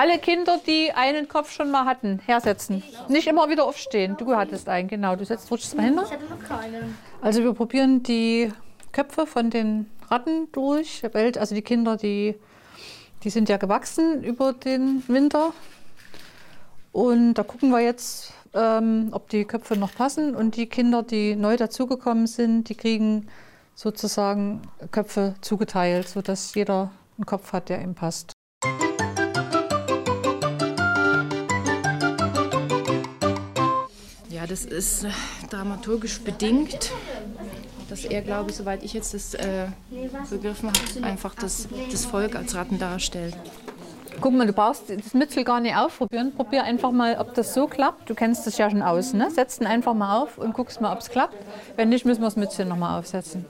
Alle Kinder, die einen Kopf schon mal hatten, hersetzen. Nicht immer wieder aufstehen. Du hattest einen, genau. Du setzt, rutschst mal hin. Ich hatte noch keinen. Also wir probieren die Köpfe von den Ratten durch. Also die Kinder, die, die sind ja gewachsen über den Winter. Und da gucken wir jetzt, ähm, ob die Köpfe noch passen. Und die Kinder, die neu dazugekommen sind, die kriegen sozusagen Köpfe zugeteilt, sodass jeder einen Kopf hat, der ihm passt. Das ist dramaturgisch bedingt, dass er, glaube ich, soweit ich jetzt das äh, begriffen habe, einfach das, das Volk als Ratten darstellt. Guck mal, du brauchst das Mützel gar nicht aufprobieren. Probier einfach mal, ob das so klappt. Du kennst das ja schon aus, ne? Setz den einfach mal auf und guckst mal, ob es klappt. Wenn nicht, müssen wir das Mützchen noch mal aufsetzen.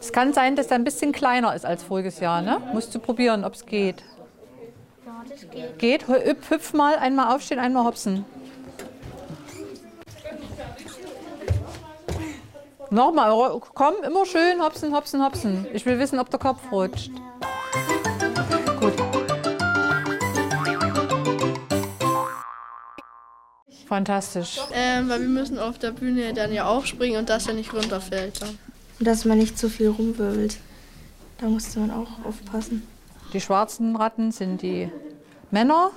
Es kann sein, dass er ein bisschen kleiner ist als voriges Jahr, ne? Musst du probieren, ob es geht. Ja, das geht. Geht, hüpf, hüpf mal, einmal aufstehen, einmal hopsen. Nochmal, komm, immer schön, hopsen, hopsen, hopsen. Ich will wissen, ob der Kopf rutscht. Gut. Fantastisch. Ähm, weil wir müssen auf der Bühne dann ja aufspringen und dass er nicht runterfällt. Dann. Und dass man nicht zu viel rumwirbelt. Da musste man auch aufpassen. Die schwarzen Ratten sind die Männer,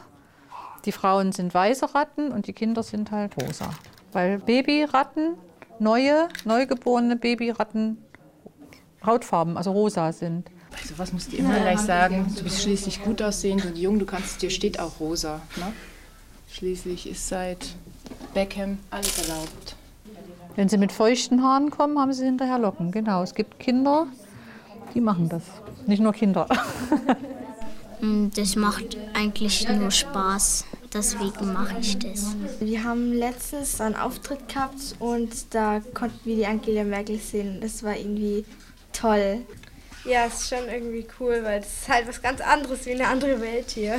die Frauen sind weiße Ratten und die Kinder sind halt rosa. Weil Babyratten, neue, neugeborene Babyratten Hautfarben, also rosa sind. Also was musst du immer gleich sagen? Du bist schließlich gut aussehend und jung, du kannst, dir steht auch rosa. Ne? Schließlich ist seit Beckham alles erlaubt. Wenn sie mit feuchten Haaren kommen, haben sie hinterher Locken. Genau, es gibt Kinder, die machen das. Nicht nur Kinder. Mm, Das macht eigentlich nur Spaß. Deswegen mache ich das. Wir haben letztens einen Auftritt gehabt und da konnten wir die Angela Merkel sehen. Das war irgendwie toll. Ja, ist schon irgendwie cool, weil es ist halt was ganz anderes wie eine andere Welt hier.